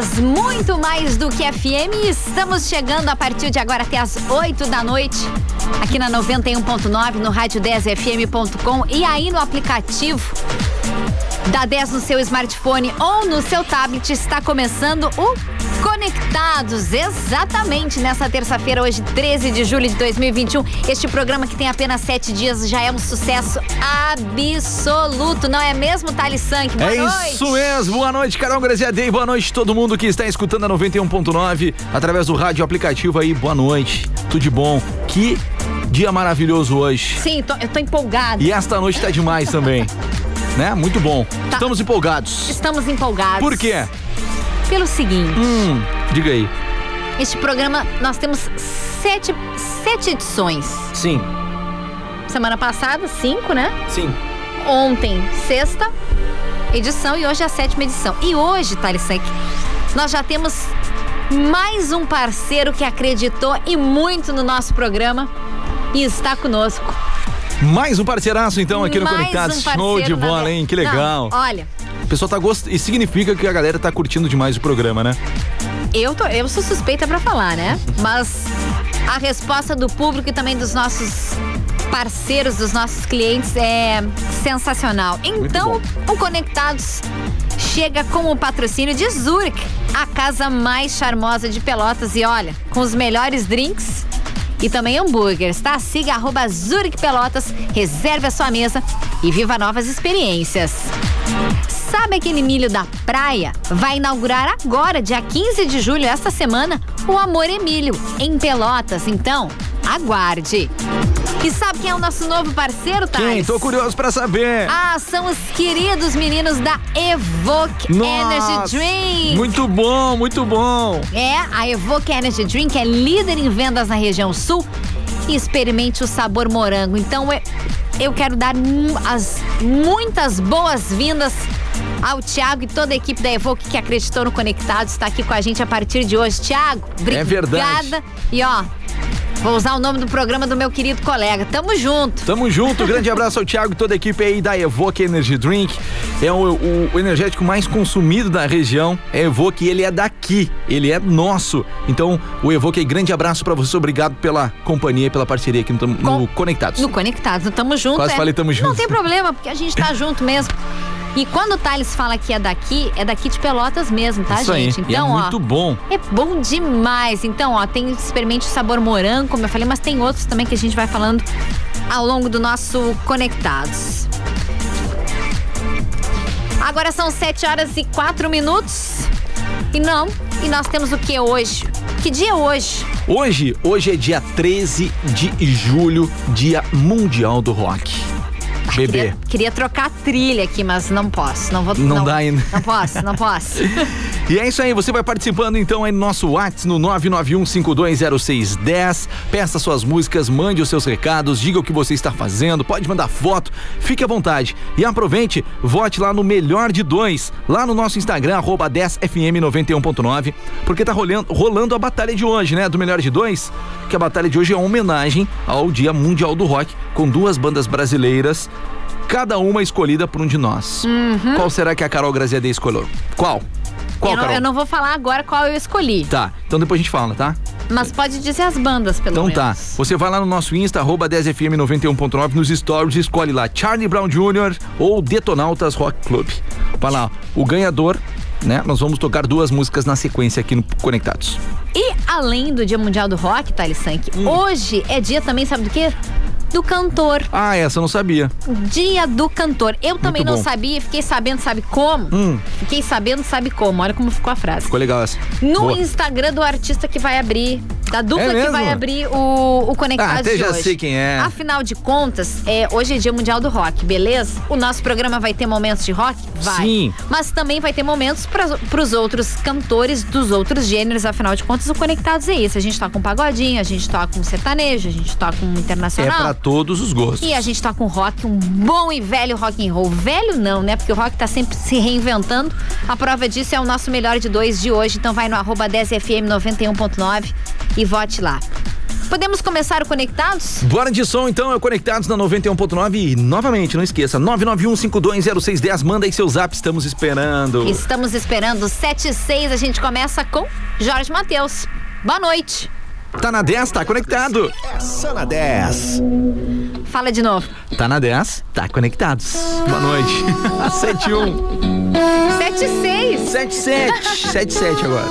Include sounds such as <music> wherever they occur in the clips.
Muito mais do que FM. Estamos chegando a partir de agora até as 8 da noite, aqui na 91.9, no rádio 10fm.com e aí no aplicativo da 10 no seu smartphone ou no seu tablet. Está começando o Conectados, exatamente nessa terça-feira, hoje, 13 de julho de 2021. Este programa que tem apenas sete dias já é um sucesso absoluto, não é mesmo, Thales Sank? Boa é noite. isso mesmo. Boa noite, Carol Graziadei. Boa noite todo mundo que está escutando a 91.9 através do rádio aplicativo aí. Boa noite. Tudo de bom. Que dia maravilhoso hoje. Sim, tô, eu tô empolgada. E esta noite tá demais também. <laughs> né? Muito bom. Tá. Estamos empolgados. Estamos empolgados. Por quê? Pelo seguinte. Hum, diga aí. Este programa, nós temos sete, sete edições. Sim. Semana passada, cinco, né? Sim. Ontem, sexta edição e hoje é a sétima edição. E hoje, Thales nós já temos mais um parceiro que acreditou e muito no nosso programa e está conosco. Mais um parceiraço, então, aqui no mais Conectados. Um Show de bola, hein? Que legal. Não, olha, pessoal tá gostando. Isso significa que a galera tá curtindo demais o programa, né? Eu, tô, eu sou suspeita para falar, né? Mas a resposta do público e também dos nossos parceiros, dos nossos clientes é sensacional. Então, o Conectados chega com o patrocínio de Zurich, a casa mais charmosa de Pelotas. E olha, com os melhores drinks e também hambúrgueres, tá? Siga arroba Zurich Pelotas, reserve a sua mesa e viva novas experiências. Sabe aquele milho da praia? Vai inaugurar agora, dia 15 de julho, esta semana, o Amor Emílio, em Pelotas. Então, aguarde. E sabe quem é o nosso novo parceiro, Thales? Quem? Tô curioso pra saber. Ah, são os queridos meninos da Evoque Nossa, Energy Drink. Muito bom, muito bom. É, a Evoque Energy Drink é líder em vendas na região sul e experimente o sabor morango. Então, eu quero dar as muitas boas-vindas ao Thiago e toda a equipe da Evoque que acreditou no Conectado está aqui com a gente a partir de hoje. Thiago, obrigada. É verdade. E ó, Vou usar o nome do programa do meu querido colega. Tamo junto. Tamo junto. Grande abraço ao Thiago e toda a equipe aí da Evoque Energy Drink. É o, o, o energético mais consumido da região. É Evoque, ele é daqui. Ele é nosso. Então, o Evoque, grande abraço para você. Obrigado pela companhia e pela parceria aqui no, no Com, Conectados. No Conectados. Tamo junto. Quase é, falei tamo junto. Não tem problema, porque a gente tá junto mesmo. <laughs> E quando o Thales fala que é daqui, é daqui de Pelotas mesmo, tá, Isso gente? Aí. Então, e é ó, muito bom. É bom demais. Então, ó, tem experimente o sabor morango, como eu falei, mas tem outros também que a gente vai falando ao longo do nosso Conectados. Agora são 7 horas e 4 minutos. E não, e nós temos o que hoje? Que dia é hoje? Hoje, hoje é dia 13 de julho, dia mundial do rock. Bebê. Queria, queria, trocar a trilha aqui, mas não posso. Não vou. Não, não dá ainda. Não posso, não posso. <laughs> e é isso aí, você vai participando então aí no nosso WhatsApp no 991520610. Peça suas músicas, mande os seus recados, diga o que você está fazendo, pode mandar foto, fique à vontade. E aproveite, vote lá no Melhor de Dois, lá no nosso Instagram, arroba 10fm91.9, porque tá rolando, rolando a batalha de hoje, né? Do Melhor de Dois, que a batalha de hoje é uma homenagem ao Dia Mundial do Rock, com duas bandas brasileiras cada uma escolhida por um de nós. Uhum. Qual será que a Carol Graziadei escolheu? Qual? Qual, eu não, Carol? Eu não vou falar agora qual eu escolhi. Tá, então depois a gente fala, tá? Mas pode dizer as bandas, pelo então, menos. Então tá. Você vai lá no nosso Insta, arroba 10fm91.9, nos stories, escolhe lá Charlie Brown Jr. ou Detonautas Rock Club. Vai lá, o ganhador, né? Nós vamos tocar duas músicas na sequência aqui no Conectados. E além do Dia Mundial do Rock, Thales Sank, hum. hoje é dia também, sabe do quê? Do cantor. Ah, essa eu não sabia. Dia do cantor. Eu também não sabia, fiquei sabendo, sabe como? Hum. Fiquei sabendo, sabe como? Olha como ficou a frase. Ficou legal essa. No Boa. Instagram do artista que vai abrir da dupla É que vai abrir o, o Conectados Ah, até já hoje. sei quem é. Afinal de contas, é, hoje é Dia Mundial do Rock, beleza? O nosso programa vai ter momentos de rock? Vai. Sim. Mas também vai ter momentos para os outros cantores dos outros gêneros. Afinal de contas, o Conectados é isso. A gente toca um pagodinho, a gente toca um sertanejo, a gente toca um É internacional. pra todos os gostos. E a gente toca um rock, um bom e velho rock and roll. Velho não, né? Porque o rock tá sempre se reinventando. A prova disso é o nosso melhor de dois de hoje. Então vai no arroba 10fm 91.9 e vote lá. Podemos começar o Conectados? Bora de som então, é o Conectados na 91.9 e novamente, não esqueça, 991520610, manda aí seu zap, estamos esperando. Estamos esperando 7 e 6. A gente começa com Jorge Matheus. Boa noite. Tá na 10, tá conectado. Essa na 10. Fala de novo. Tá na 10, tá conectados. Boa noite. 71 7 e 6. 77 77 agora.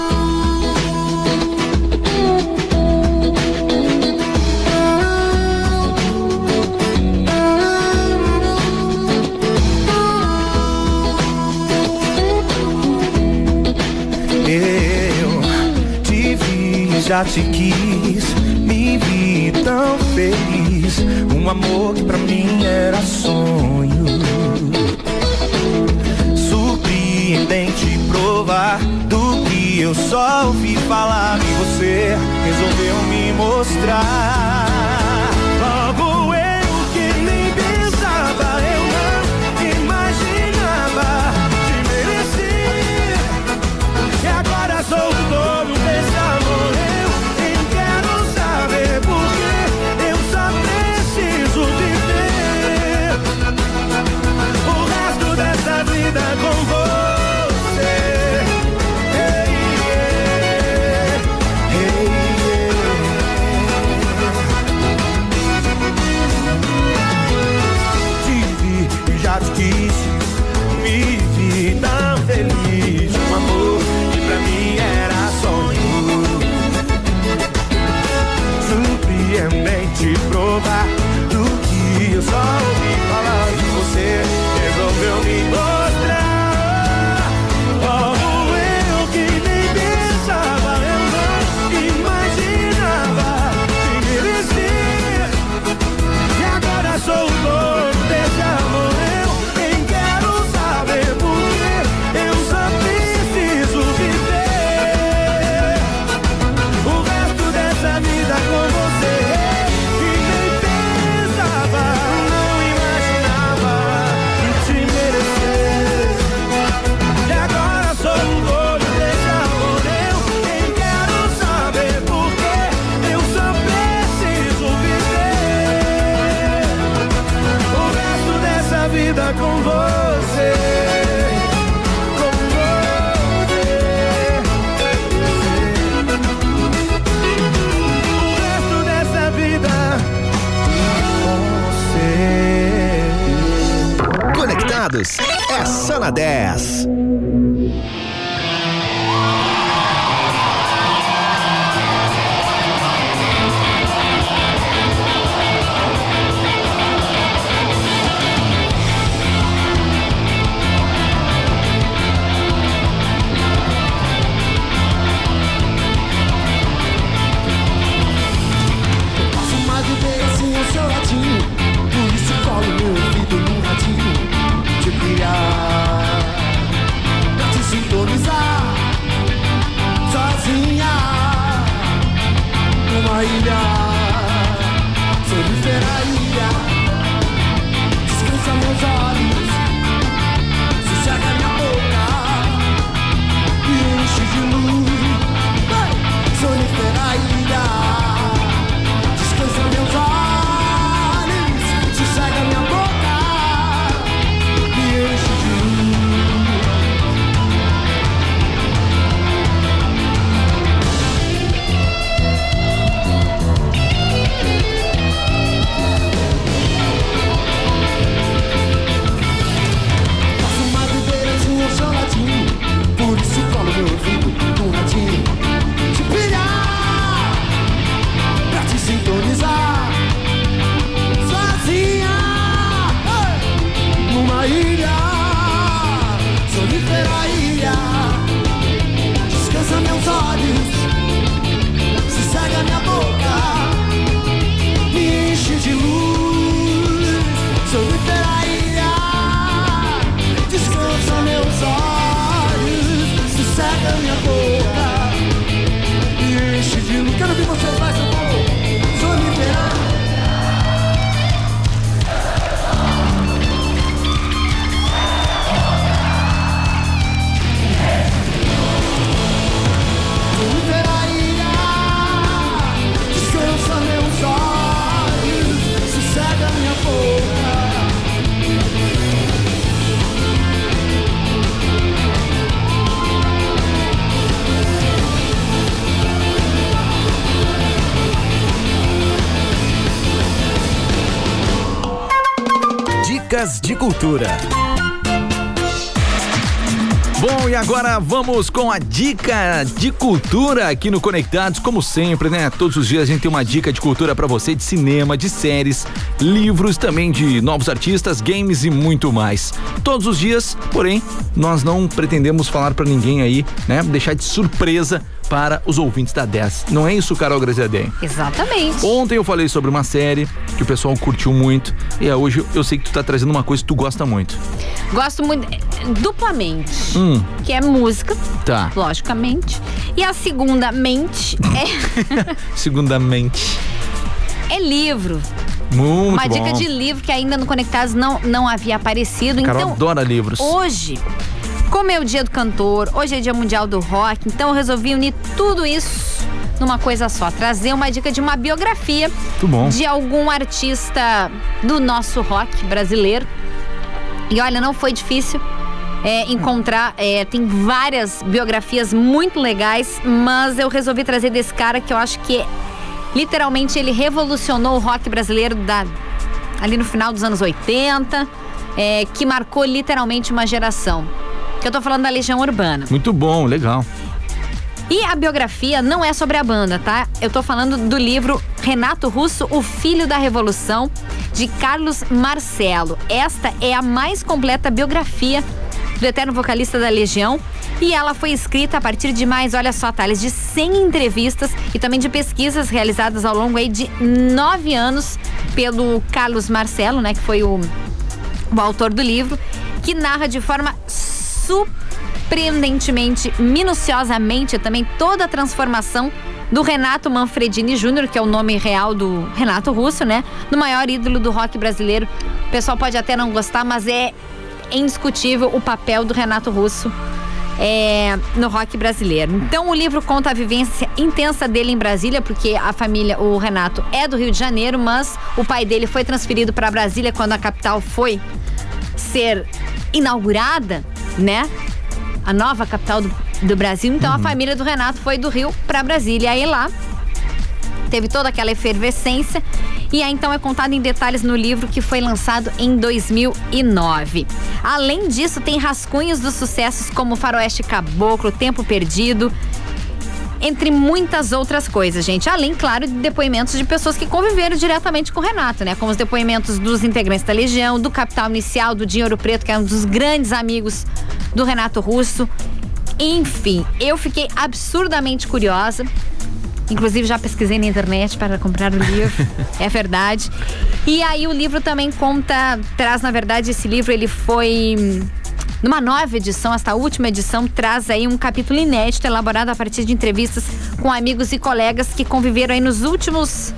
Já te quis, me vi tão feliz. Um amor que pra mim era sonho. Surpreendente provar do que eu só ouvi falar. E você resolveu me mostrar. Cultura. Bom, e agora vamos com a dica de cultura aqui no Conectados, como sempre, né? Todos os dias a gente tem uma dica de cultura pra você de cinema, de séries, livros, também de novos artistas, games e muito mais. Todos os dias, porém, nós não pretendemos falar pra ninguém aí, né? Deixar de surpresa para os ouvintes da 10. Não é isso, Carol Graziadem? Exatamente. Ontem eu falei sobre uma série que o pessoal curtiu muito e é, hoje eu sei que tu tá trazendo uma coisa que tu gosta muito. Gosto muito, eh, duplamente, Hum, que é música, tá. logicamente. E a segunda mente é, <laughs> Segundamente. é livro. Muito Uma bom. dica de livro que ainda no Conectados não, não havia aparecido. Carol então, adora livros. hoje, como é o dia do cantor, hoje é dia mundial do rock, então eu resolvi unir tudo isso numa coisa só. Trazer uma dica de uma biografia de algum artista do nosso rock brasileiro. E olha, não foi difícil é, encontrar. é, tem várias biografias muito legais, mas eu resolvi trazer desse cara que eu acho que literalmente ele revolucionou o rock brasileiro da, ali no final dos anos 80, é, que marcou literalmente uma geração. Que eu tô falando da Legião Urbana. Muito bom, legal. E a biografia não é sobre a banda, tá? Eu tô falando do livro Renato Russo, O Filho da Revolução, de Carlos Marcelo. Esta é a mais completa biografia do eterno vocalista da Legião. E ela foi escrita a partir de mais, olha só, Thales, de 100 entrevistas e também de pesquisas realizadas ao longo aí de nove anos pelo Carlos Marcelo, né? Que foi o, o autor do livro, que narra de forma surpreendentemente, minuciosamente também toda a transformação do Renato Manfredini Júnior, que é o nome real do Renato Russo, né? No maior ídolo do rock brasileiro. O pessoal pode até não gostar, mas é indiscutível o papel do Renato Russo é, no rock brasileiro. Então o livro conta a vivência intensa dele em Brasília, porque a família, o Renato, é do Rio de Janeiro, mas o pai dele foi transferido para Brasília quando a capital foi ser inaugurada, né? A nova capital do, do Brasil. Então a família do Renato foi do Rio para Brasília. Aí lá teve toda aquela efervescência e aí então é contado em detalhes no livro que foi lançado em 2009. Além disso, tem rascunhos dos sucessos como Faroeste Caboclo, Tempo Perdido, entre muitas outras coisas, gente. Além, claro, de depoimentos de pessoas que conviveram diretamente com o Renato, né? Como os depoimentos dos integrantes da Legião, do Capital Inicial, do Dinheiro Preto, que é um dos grandes amigos do Renato Russo. Enfim, eu fiquei absurdamente curiosa. Inclusive já pesquisei na internet para comprar o livro, <laughs> é verdade. E aí o livro também conta, traz na verdade esse livro ele foi numa nova edição, esta última edição traz aí um capítulo inédito elaborado a partir de entrevistas com amigos e colegas que conviveram aí nos últimos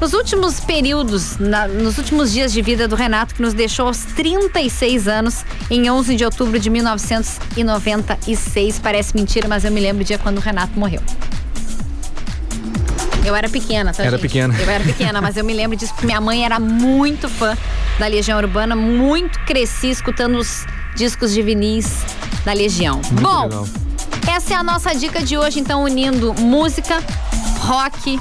nos últimos períodos, na- nos últimos dias de vida do Renato, que nos deixou aos 36 anos, em 11 de outubro de 1996. Parece mentira, mas eu me lembro do dia quando o Renato morreu. Eu era pequena, tá, Era gente? pequena. Eu era pequena, mas eu me lembro disso porque minha mãe era muito fã da Legião Urbana, muito cresci escutando os discos de vinis da Legião. Bom, legal. essa é a nossa dica de hoje, então unindo música, rock,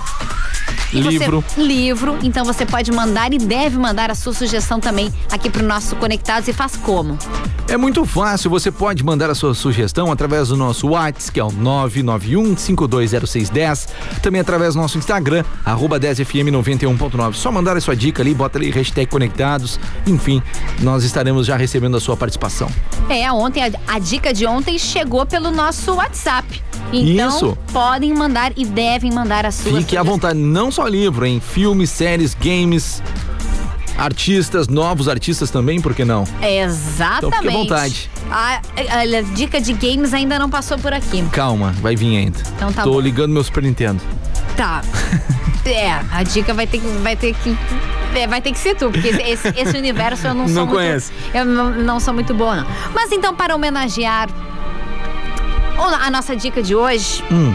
e você- Livro. livro. Então você pode mandar e deve mandar a sua sugestão também aqui pro nosso Conectados e faz como? É muito fácil, você pode mandar a sua sugestão através do nosso WhatsApp, que é o 991-520610, também através do nosso Instagram, arroba 10fm91.9. Só mandar a sua dica ali, bota ali hashtag conectados, enfim, nós estaremos já recebendo a sua participação. É, ontem, a, a dica de ontem chegou pelo nosso WhatsApp. Então, Isso. podem mandar e devem mandar a sua Fique à sugestão. vontade, não só livro, em filmes, séries, games, artistas, novos artistas também, por que não? Exatamente. Então fique à vontade. A, a- a dica de games ainda não passou por aqui. Calma, vai vir ainda. Então tá Tô bom. ligando meu Super Nintendo. Tá. <laughs> é, a dica vai ter que. Vai ter que é, vai ter que ser tu, porque esse, esse- universo eu não <laughs> sou Não muito. conhece. Eu não, não sou muito boa, não. Mas então, para homenagear a nossa dica de hoje, Hum,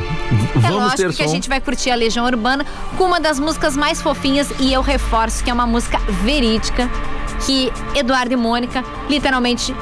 é lógico que a gente vai curtir a Legião Urbana com uma das músicas mais fofinhas e eu reforço que é uma música verídica que Eduardo e Mônica literalmente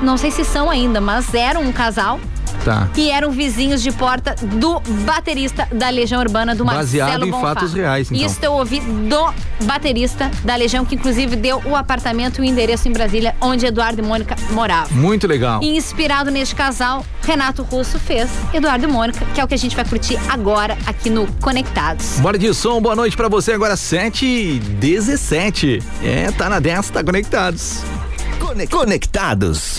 não sei se são ainda, mas eram um casal Tá. E eram vizinhos de porta do baterista da Legião Urbana, do Baseado Marcelo em Bonfá. fatos reais, então. Isso eu ouvi do baterista da Legião, que inclusive deu o apartamento e o endereço em Brasília, onde Eduardo e Mônica moravam. Muito legal. E inspirado neste casal, Renato Russo fez Eduardo e Mônica, que é o que a gente vai curtir agora aqui no Conectados. Bora de som, boa noite pra você. Agora 7 e 17. É, tá na 10, tá conectados. Cone- Conectados.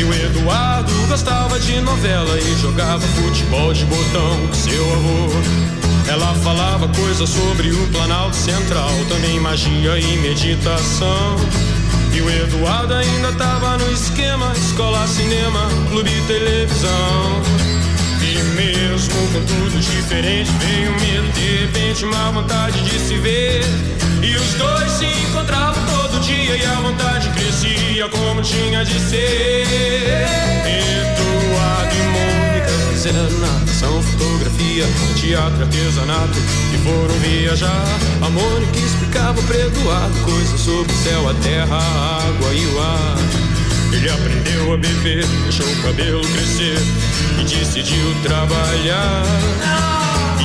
E o Eduardo gostava de novela e jogava futebol de botão com seu avô. Ela falava coisas sobre o Planalto Central, também magia e meditação. E o Eduardo ainda tava no esquema: escola, cinema, clube e televisão. E mesmo com tudo diferente, veio medo, de repente uma vontade de se ver. E os dois se encontravam todo dia e a vontade crescia como tinha de ser. Eduardo e Mônica fizeram natação, fotografia, teatro, artesanato e foram viajar. A Mônica explicava pra Eduardo coisas sobre o céu, a terra, a água e o ar. Ele aprendeu a beber, deixou o cabelo crescer e decidiu trabalhar.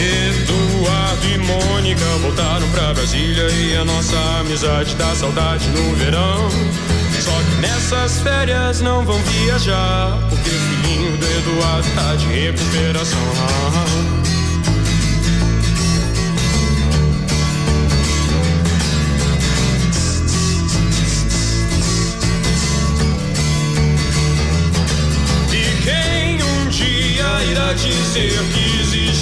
Eduardo e Mônica voltaram pra Brasília e a nossa amizade dá saudade no verão. Só que nessas férias não vão viajar, porque o filhinho do Eduardo tá de recuperação. E quem um dia irá dizer que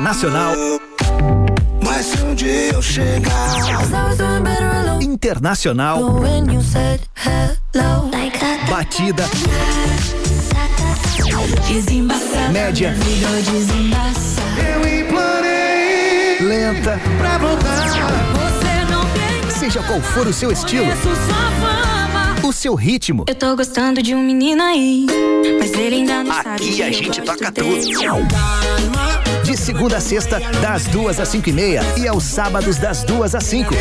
Nacional Mas se um dia eu chegar. Internacional, hello, like batida, média, Virou desembaçar. lenta, Pra voltar. Seja qual for o seu estilo, Conheço sua fama. o seu ritmo. Eu tô gostando de um menino aí, mas ele ainda não sabe. Aqui a gente toca dele. De segunda a sexta, das duas às cinco e meia e aos sábados das duas às cinco.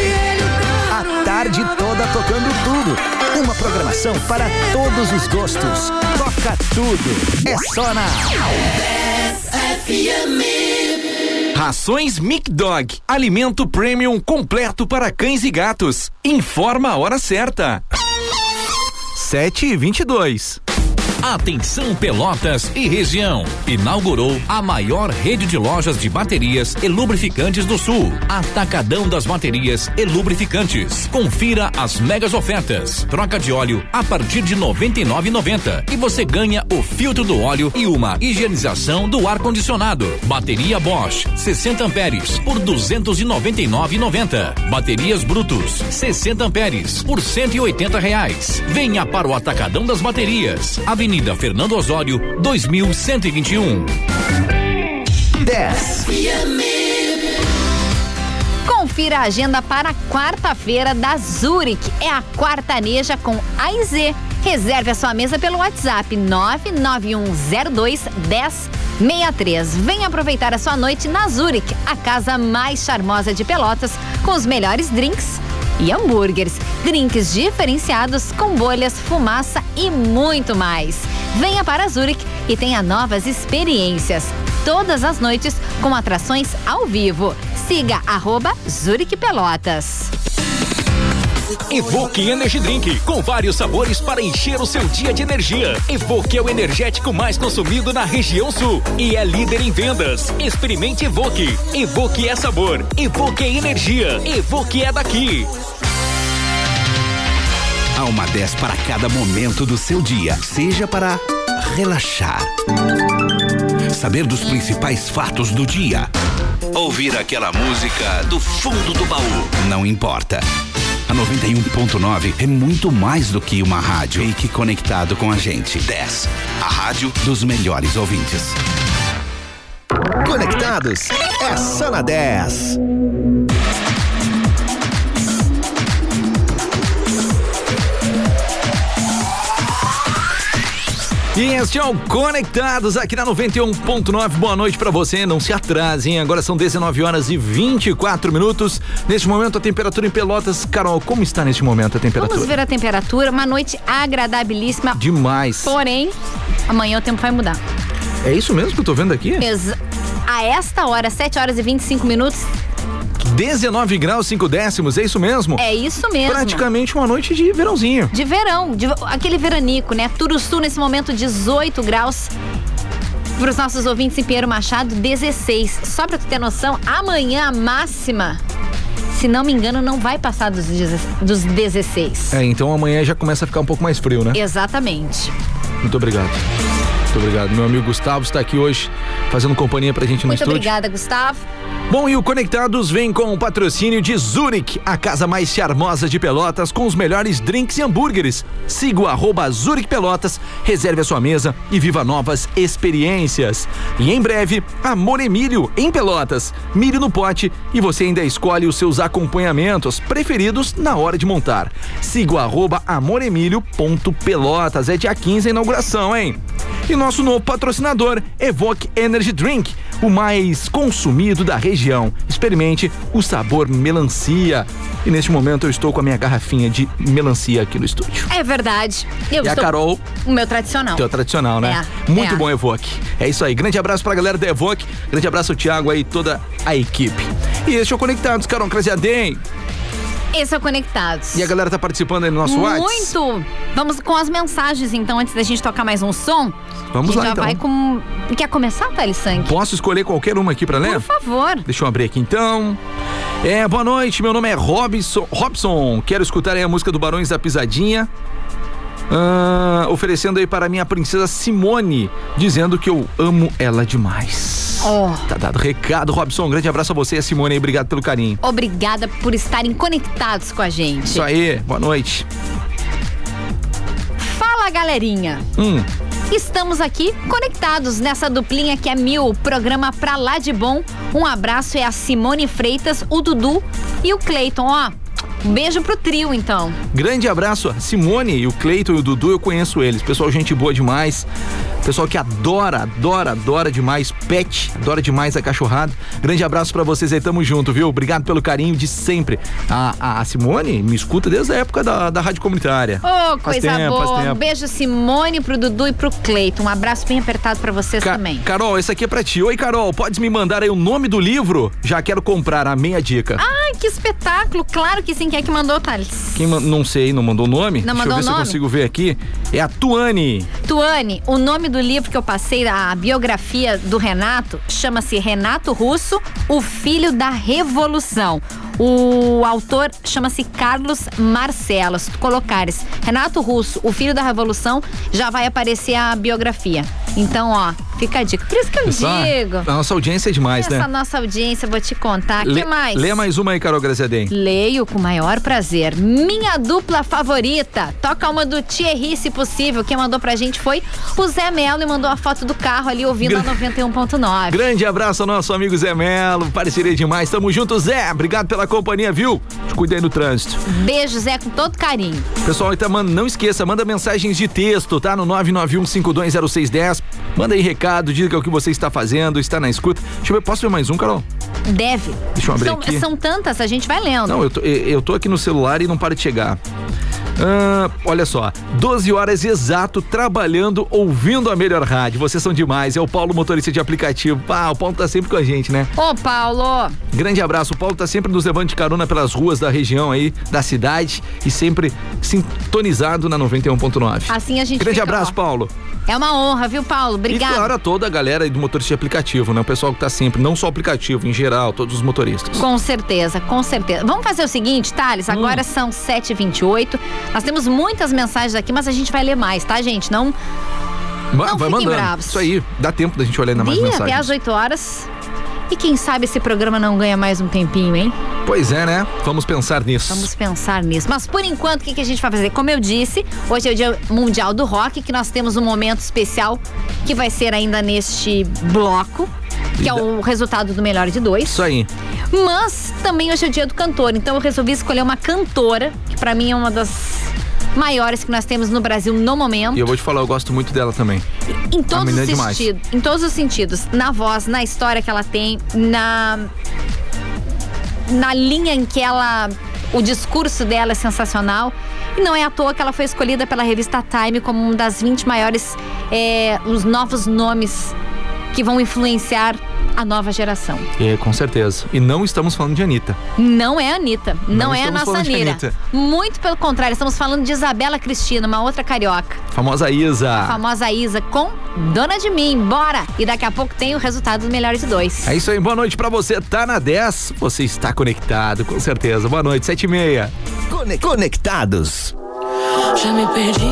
A tarde toda tocando tudo. Uma programação para todos os gostos. Toca tudo. É só na Rações Mic Dog, alimento premium completo para cães e gatos. Informa a hora certa. 7 e 22 Atenção Pelotas e região. Inaugurou a maior rede de lojas de baterias e lubrificantes do Sul. Atacadão das baterias e lubrificantes. Confira as megas ofertas. Troca de óleo a partir de R$ 99,90 e você ganha o filtro do óleo e uma higienização do ar condicionado. Bateria Bosch 60 amperes por R$ 299,90. Baterias Brutus 60 amperes por 180 reais. Venha para o Atacadão das Baterias. Avenida Fernando Osório, 2121. 10. Confira a agenda para quarta-feira da Zurich. É a quartaneja com AIZ. Reserve a sua mesa pelo WhatsApp 99102 1063. Venha aproveitar a sua noite na Zurich, a casa mais charmosa de Pelotas, com os melhores drinks e hambúrgueres, drinks diferenciados com bolhas, fumaça e muito mais. Venha para Zurich e tenha novas experiências. Todas as noites com atrações ao vivo. Siga arroba Zurich Pelotas. Evoque Energy Drink, com vários sabores para encher o seu dia de energia. Evoque é o energético mais consumido na região sul e é líder em vendas. Experimente Evoque. Evoque é sabor. Evoque é energia. Evoque é daqui. Há uma 10 para cada momento do seu dia, seja para relaxar, saber dos principais fatos do dia, ouvir aquela música do fundo do baú. Não importa. A 91.9 é muito mais do que uma rádio. Fique conectado com a gente. 10. A rádio dos melhores ouvintes. Conectados é só na 10. E este é o Conectados aqui na 91.9. Boa noite pra você. Não se atrase, hein? Agora são 19 horas e 24 minutos. Neste momento, a temperatura em Pelotas. Carol, como está neste momento a temperatura? Vamos ver a temperatura. Uma noite agradabilíssima. Demais. Porém, amanhã o tempo vai mudar. É isso mesmo que eu tô vendo aqui? Exa- a esta hora, 7 horas e 25 minutos, 19 graus 5 décimos, é isso mesmo? é isso mesmo. Praticamente uma noite de verãozinho. De verão, de- aquele veranico, né? Turuçu nesse momento 18 graus. Para os nossos ouvintes em Pinheiro Machado, 16. Só pra tu ter noção, amanhã a máxima, se não me engano, não vai passar dos, dos 16. É, então amanhã já começa a ficar um pouco mais frio, né? Exatamente. Muito obrigado. Muito obrigado. Meu amigo Gustavo está aqui hoje fazendo companhia pra gente no Muito estúdio. obrigada, Gustavo. Bom, e o Conectados vem com o patrocínio de Zurich, a casa mais charmosa de Pelotas, com os melhores drinks e hambúrgueres. Siga o arroba Zurich Pelotas, reserve a sua mesa e viva novas experiências. E em breve, Amor Emílio, em Pelotas. Milho no pote e você ainda escolhe os seus acompanhamentos preferidos na hora de montar. Siga o arroba. É dia 15 a inauguração, hein? E nosso novo patrocinador, Evoque Energy Drink, o mais consumido da região. Experimente o sabor melancia. E neste momento eu estou com a minha garrafinha de melancia aqui no estúdio. É verdade. Eu E a estou- Carol, O meu tradicional. teu tradicional, né? É, Muito é. bom, Evoque. É isso aí. Grande abraço pra galera da Evoque. Grande abraço ao Thiago aí e toda a equipe. E este é o Conectados, Carol Craziadem. Esse é o Conectados. E a galera tá participando aí no nosso WhatsApp? Muito! Vamos com as mensagens, então, antes da gente tocar mais um som. Vamos lá, já então. vai com. Quer começar, Thales Sank? Posso escolher qualquer uma aqui pra ler? Por favor. Deixa eu abrir aqui então. É, boa noite, meu nome é Robson. Robson, quero escutar aí a música do Barões da Pisadinha. Ah, oferecendo aí para minha princesa Simone, dizendo que eu amo ela demais. Oh. Tá dado recado, Robson. Um grande abraço a você e a Simone aí. Obrigado pelo carinho. Obrigada por estarem conectados com a gente. Isso aí, boa noite. Fala, galerinha. Hum, Estamos aqui conectados nessa duplinha que é mil, programa pra lá de bom. Um abraço é a Simone Freitas, o Dudu e o Cleiton, ó. Um beijo pro trio, então. grande abraço a Simone e o Cleiton e o Dudu, eu conheço eles. Pessoal, gente boa demais. Pessoal que adora, adora, adora demais pet, adora demais a cachorrada. Grande abraço pra vocês aí, tamo junto, viu? Obrigado pelo carinho de sempre. A, a- a Simone me escuta desde a época da, da rádio comunitária. Ô, Faz coisa tempo, boa. Um beijo, Simone, pro Dudu e pro Cleiton. Um abraço bem apertado pra vocês Ca- também. Carol, esse aqui é pra ti. Oi, Carol, podes me mandar aí o nome do livro? Já quero comprar a meia dica. Ai, que espetáculo. Claro que sim. Quem é que mandou, Thales? Quem não sei, não mandou o nome? Não Deixa mandou eu ver se eu consigo ver aqui. É a Tuane. Tuane, o nome do livro que eu passei, a biografia do Renato, chama-se Renato Russo, o Filho da Revolução. O autor chama-se Carlos Marcelo. Se tu colocares Renato Russo, o Filho da Revolução, já vai aparecer a biografia. Então, ó, fica a dica. Por isso que eu Pessoal, digo. A nossa audiência é demais, Essa né? nossa audiência, vou te contar. O que mais? Lê mais uma aí, Carol Graziadem. Leio com maior prazer. Minha dupla favorita. Toca uma do Thierry, se possível. Quem mandou pra gente foi o Zé Melo e mandou a foto do carro ali ouvindo a 91.9. Grande abraço ao nosso amigo Zé Melo. Pareceria demais. Tamo junto, Zé. Obrigado pela companhia, viu? Te cuida aí no trânsito. Beijo, Zé, com todo carinho. Pessoal, então, mano, não esqueça, manda mensagens de texto, tá? No 991520610. Manda aí recado, diga o que você está fazendo, está na escuta. Deixa eu ver, posso ver mais um, Carol? Deve. Deixa eu abrir são, aqui. são tantas, a gente vai lendo. Não, eu tô, eu tô aqui no celular e não para de chegar. Ah, olha só, 12 horas exato trabalhando, ouvindo a melhor rádio. Vocês são demais. É o Paulo, motorista de aplicativo. Pá, o Paulo tá sempre com a gente, né? Ô, Paulo. Grande abraço. O Paulo tá sempre nos levando de carona pelas ruas da região aí, da cidade e sempre sintonizado na 91.9. Assim a gente Grande fica, abraço, ó. Paulo. É uma honra, viu, Paulo? E Obrigado. claro, a toda a galera aí do motorista de aplicativo, né? O pessoal que tá sempre, não só o aplicativo, em geral, todos os motoristas. Com certeza, com certeza. Vamos fazer o seguinte, Thales, Hum. agora são 7h28. Nós temos muitas mensagens aqui, mas a gente vai ler mais, tá, gente? Não Não vai mandando. bravos. Isso aí, dá tempo da gente olhar ainda mais dia mensagens. até às 8 horas. E quem sabe esse programa não ganha mais um tempinho, hein? Pois é, né? Vamos pensar nisso. Vamos pensar nisso. Mas por enquanto, o que, que a gente vai fazer? Como eu disse, hoje é o Dia Mundial do Rock, que nós temos um momento especial que vai ser ainda neste bloco, que é o resultado do melhor de dois. Isso aí. Mas também hoje é o dia do cantor, então eu resolvi escolher uma cantora, que pra mim é uma das maiores que nós temos no Brasil no momento. E eu vou te falar, eu gosto muito dela também. Em todos os é em todos os sentidos, na voz, na história que ela tem, na na linha em que ela o discurso dela é sensacional. E não é à toa que ela foi escolhida pela revista Time como uma das 20 maiores, é, os novos nomes que vão influenciar a nova geração. É, com certeza. E não estamos falando de Anitta. Não é a Anitta, não, Não é a nossa falando de Nira. Anitta. Muito pelo contrário, estamos falando de Isabela Cristina, uma outra carioca. Famosa Isa. A famosa Isa com Dona de Mim. Bora! E daqui a pouco tem o resultado dos melhores de dois. É isso aí, boa noite pra você. Tá na 10, você está conectado, com certeza. Boa noite, 7 e meia. Cone- Conectados. Já me perdi,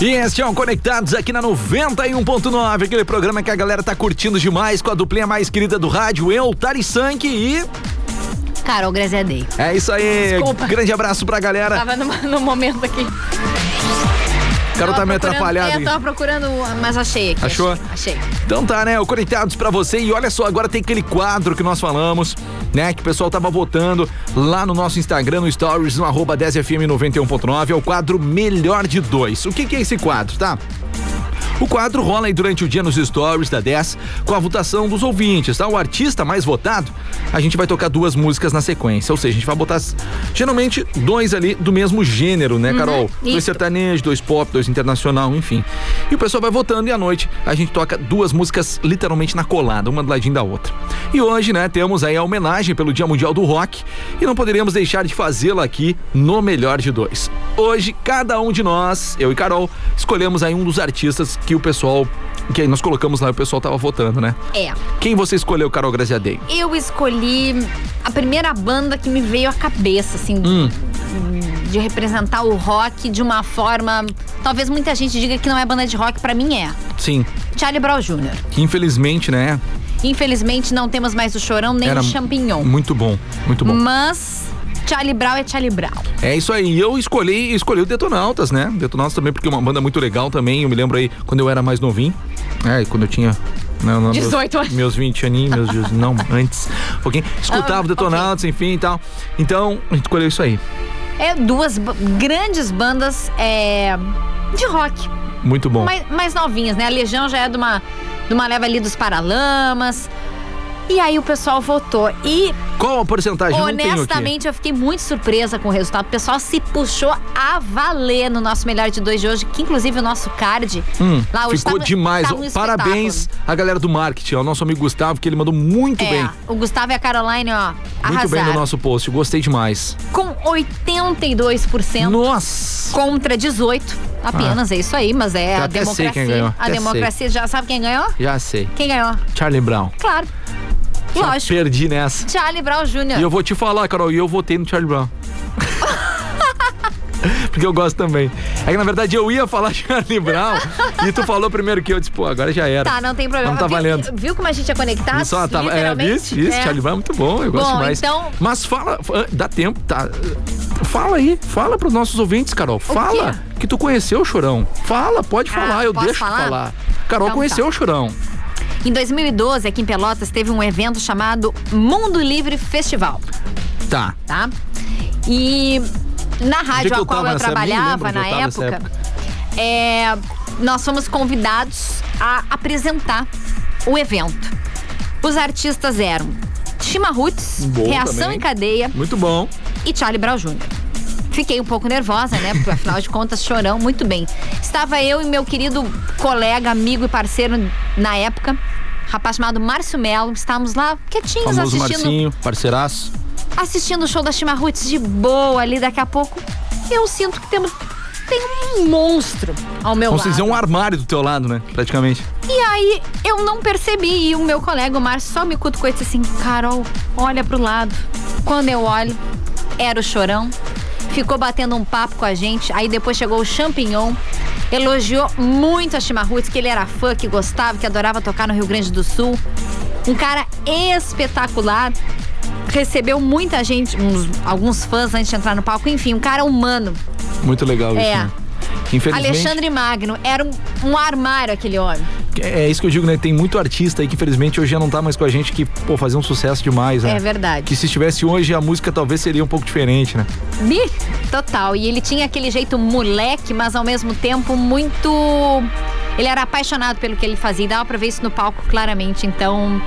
E este é o Conectados aqui na 91.9, aquele programa que a galera tá curtindo demais com a duplinha mais querida do rádio, eu, Tari Sank e. Carol Graziadei. É isso aí. Desculpa. Grande abraço pra galera. Tava numa- no momento aqui. Carol tá meio atrapalhado. É, hein? tava procurando, mas achei aqui. Achou? Achei. Então tá, né? O Conectados pra você. E olha só, agora tem aquele quadro que nós falamos, né? Que o pessoal tava votando lá no nosso Instagram, no Stories, no arroba 10fm91.9. É o quadro Melhor de Dois. O que, que é esse quadro, tá? O quadro rola aí durante o dia nos stories da 10 com a votação dos ouvintes, tá? O artista mais votado, a gente vai tocar duas músicas na sequência. Ou seja, a gente vai botar geralmente dois ali do mesmo gênero, né, Carol? dois isso. sertanejo, dois pop, dois internacional, enfim. E o pessoal vai votando e à noite a gente toca duas músicas literalmente na colada, uma do ladinho da outra. E hoje, né, temos aí a homenagem pelo Dia Mundial do Rock e não poderíamos deixar de fazê-la aqui no Melhor de Dois. Hoje, cada um de nós, eu e Carol, escolhemos aí um dos artistas que o pessoal, que aí nós colocamos lá e o pessoal tava votando, né? É. Quem você escolheu, Carol Graziadei? Eu escolhi a primeira banda que me veio à cabeça, assim, Hum. de representar o rock de uma forma. Talvez muita gente diga que não é banda de rock, pra mim é. Sim, Charlie Brown Jr. que infelizmente, né, Infelizmente não temos mais o Chorão nem era o Champignon. muito bom, muito bom. Mas Charlie Brown é Charlie Brown. É isso aí. E Eu escolhi, escolhi o Detonautas, né? Detonautas também porque é uma banda muito legal também. Eu me lembro aí quando eu era mais novinho. É, quando eu tinha não, não, 18 meus, anos. meus 20 aninhos, meus, deus, não, <laughs> antes. Um pouquinho. Escutava Ah, o Detonautas, enfim e tal. Então, a gente escolheu isso aí. É duas grandes bandas é, de rock. Muito bom. mais, mais novinhas, né? A Legião já é de uma, de uma leva ali dos Paralamas. E aí o pessoal votou. E, Qual a porcentagem? Honestamente, eu fiquei muito surpresa com o resultado. O pessoal se puxou a valer no nosso Melhor de Dois de hoje, que inclusive o nosso card Hum, lá hoje ficou tava- demais. tava um Parabéns à galera do marketing, ao nosso amigo Gustavo, que ele mandou muito É, bem. o Gustavo e a Caroline, ó, Muito arrasaram. bem no nosso post. Gostei demais. Com 82% Nossa! contra 18 apenas, é isso aí, mas é Já a sei democracia. quem ganhou, A até democracia, já sabe quem ganhou? Já sei. Quem ganhou? Charlie Brown. Claro. Lógico. perdi nessa. Charlie Brown Jr. E eu vou te falar, Carol, e eu votei no Charlie Brown. <laughs> Porque eu gosto também. É que na verdade eu ia falar <laughs> Charlie Brown e tu falou primeiro que eu disse, pô, agora já era. Tá, não tem problema. Não tá Viu- valendo. Viu, como a gente é conectado? Só tava, é, isso, isso, É. Charlie Brown é muito bom, eu gosto Bom, demais. então- Mas fala, fa- dá tempo, tá? Fala aí, fala pros nossos ouvintes, Carol. Fala quê? que tu conheceu o Chorão. Fala, pode Ah, falar, eu posso deixo falar? falar. Carol Então conheceu tá. o Chorão. Em 2012, aqui em Pelotas, teve um evento chamado Mundo Livre Festival, Tá. tá? E na rádio eu a qual eu época? Nem trabalhava lembro na eu nessa época, é, nós fomos convidados a apresentar o evento. Os artistas eram Chima Roots, Reação também. em Cadeia Muito bom. e Charlie Brown Jr. Fiquei um pouco nervosa, né? Porque afinal de contas, chorão, muito bem. Estava eu e meu querido colega, amigo e parceiro na época, rapaz chamado Márcio Melo. Estávamos lá quietinhos Famoso assistindo Marcinho, parceiraço. assistindo o show da Chima Roots de boa ali, daqui a pouco eu sinto que temos, tem um monstro ao meu Vamos lado. dizer um armário do teu lado, né? Praticamente. E aí eu não percebi e o meu colega, o Márcio, só me cutucou e disse assim, Carol, olha pro lado. Quando eu olho, era o Chorão. Ficou batendo um papo com a gente. Aí depois chegou o Champignon. Elogiou muito a Chima Roots, que ele era fã, que gostava, que adorava tocar no Rio Grande do Sul. Um cara espetacular. Recebeu muita gente, uns- alguns fãs antes de entrar no palco. Enfim, um cara humano. Muito legal isso. É. né? Infelizmente. Alexandre Magno. Era um, um armário aquele homem. É isso que eu digo, né? Tem muito artista aí que infelizmente hoje já não tá mais com a gente que, pô, fazia um sucesso demais, né? É verdade. Que se estivesse hoje a música talvez seria um pouco diferente, né? Bi, total. E ele tinha aquele jeito moleque, mas ao mesmo tempo muito. Ele era apaixonado pelo que ele fazia. E dava pra ver isso no palco claramente. Então,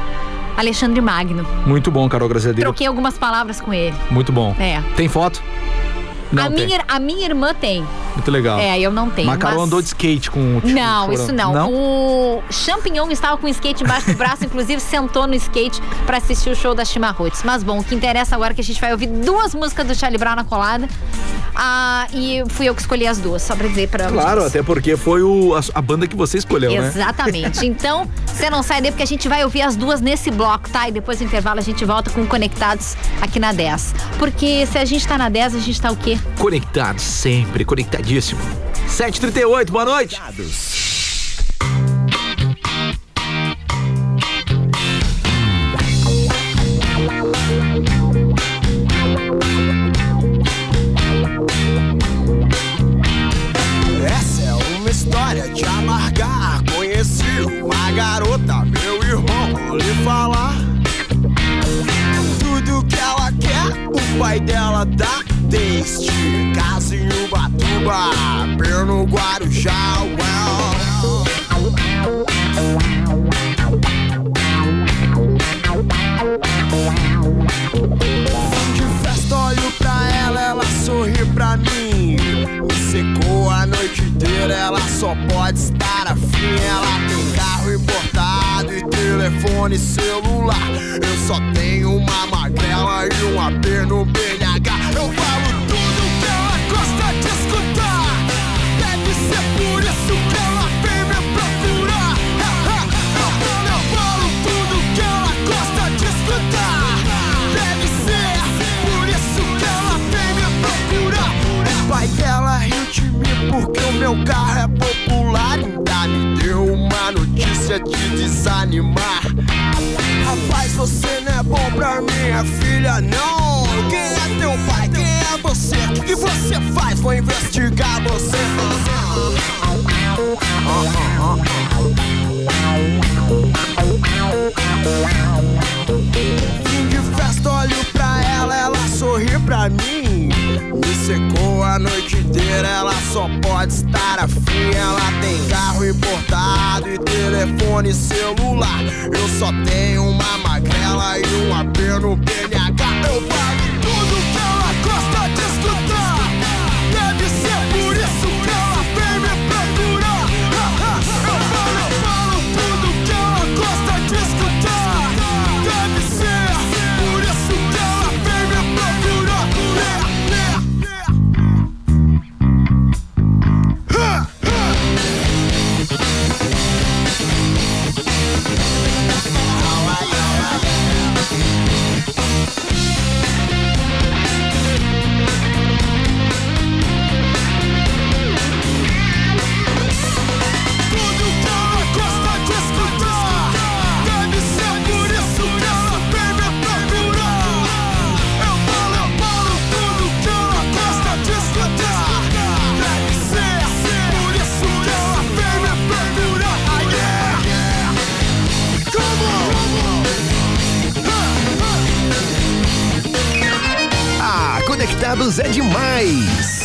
Alexandre Magno. Muito bom, Carol Graziadeiro. Troquei algumas palavras com ele. Muito bom. É. Tem foto? Não a, tem. minha, a minha irmã tem. Muito legal. É, eu não tenho. Carol mas- andou de skate com o tipo, Não, isso não. O Champignon estava com o skate embaixo do braço, <laughs> inclusive sentou no skate pra assistir o show da Chima Roots. Mas bom, o que interessa agora é que a gente vai ouvir duas músicas do Charlie Brown na colada. Ah, e fui eu que escolhi as duas, só pra dizer pra Claro, vocês. até porque foi o, a, a banda que você escolheu, né? Exatamente. <laughs> Então, você não sai daí porque a gente vai ouvir as duas nesse bloco, tá? E depois do intervalo a gente volta com Conectados aqui na 10. Porque se a gente tá na 10, a gente tá o quê? Conectado sempre, conectadíssimo. 7h38, boa noite. Essa é uma história de amargar. Conheci uma garota, meu irmão, lhe falar. Tudo que ela quer, o pai dela dá. Desde casa em Ubatuba, pé no Guarujá. De festa, olho pra ela, ela sorri pra mim. Me secou a noite inteira, ela só pode estar afim. Ela tem carro importado e telefone celular. Eu só tenho uma magrela e um AP no BNH. Meu carro é popular. Ainda me deu uma notícia de desanimar. Você não é bom pra minha filha, não. Quem é teu pai? Quem é você? O que você faz? Vou investigar você. Fim de festa, olho pra ela, ela sorri pra mim. Me secou a noite inteira, ela só pode estar afim. Ela tem carro importado e telefone celular. Eu só tenho uma magrela e um AP no. Eu falo É demais.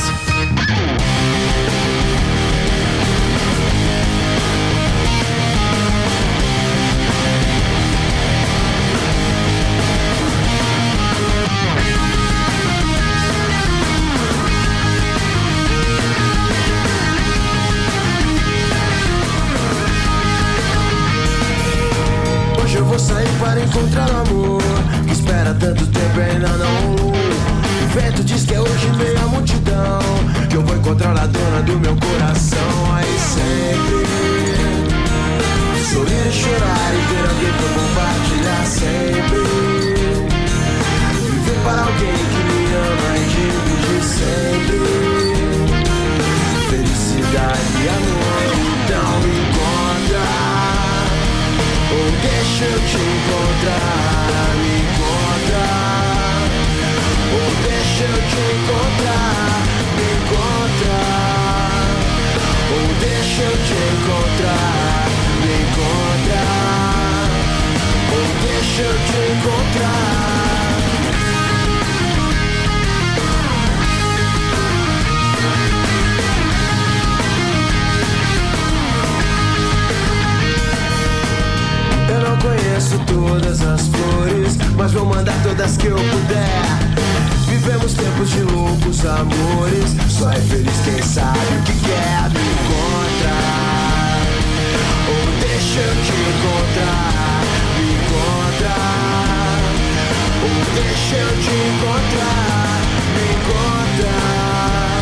Deixa eu te encontrar. Me encontrar,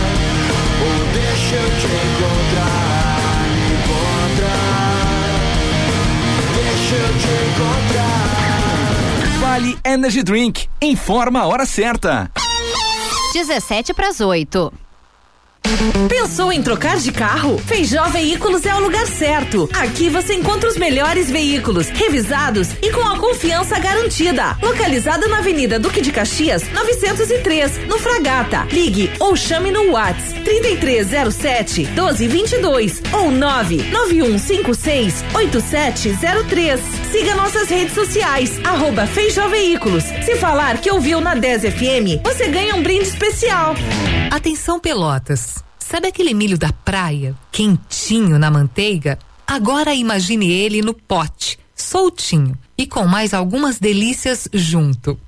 ou deixa eu te encontrar. Me encontrar. Deixa eu te encontrar. Vale Energy Drink. Informa a hora certa. 17 para as 8. Pensou em trocar de carro? Feijó Veículos é o lugar certo. Aqui você encontra os melhores veículos, revisados e com a confiança garantida. Localizado na Avenida Duque de Caxias, 903, no Fragata. Ligue ou chame no Whats 3307 1222 ou 99156 8703. Siga nossas redes sociais, arroba Veículos. Se falar que ouviu na 10 FM, você ganha um brinde especial. Atenção Pelotas. Sabe aquele milho da praia, quentinho na manteiga? Agora imagine ele no pote, soltinho e com mais algumas delícias junto.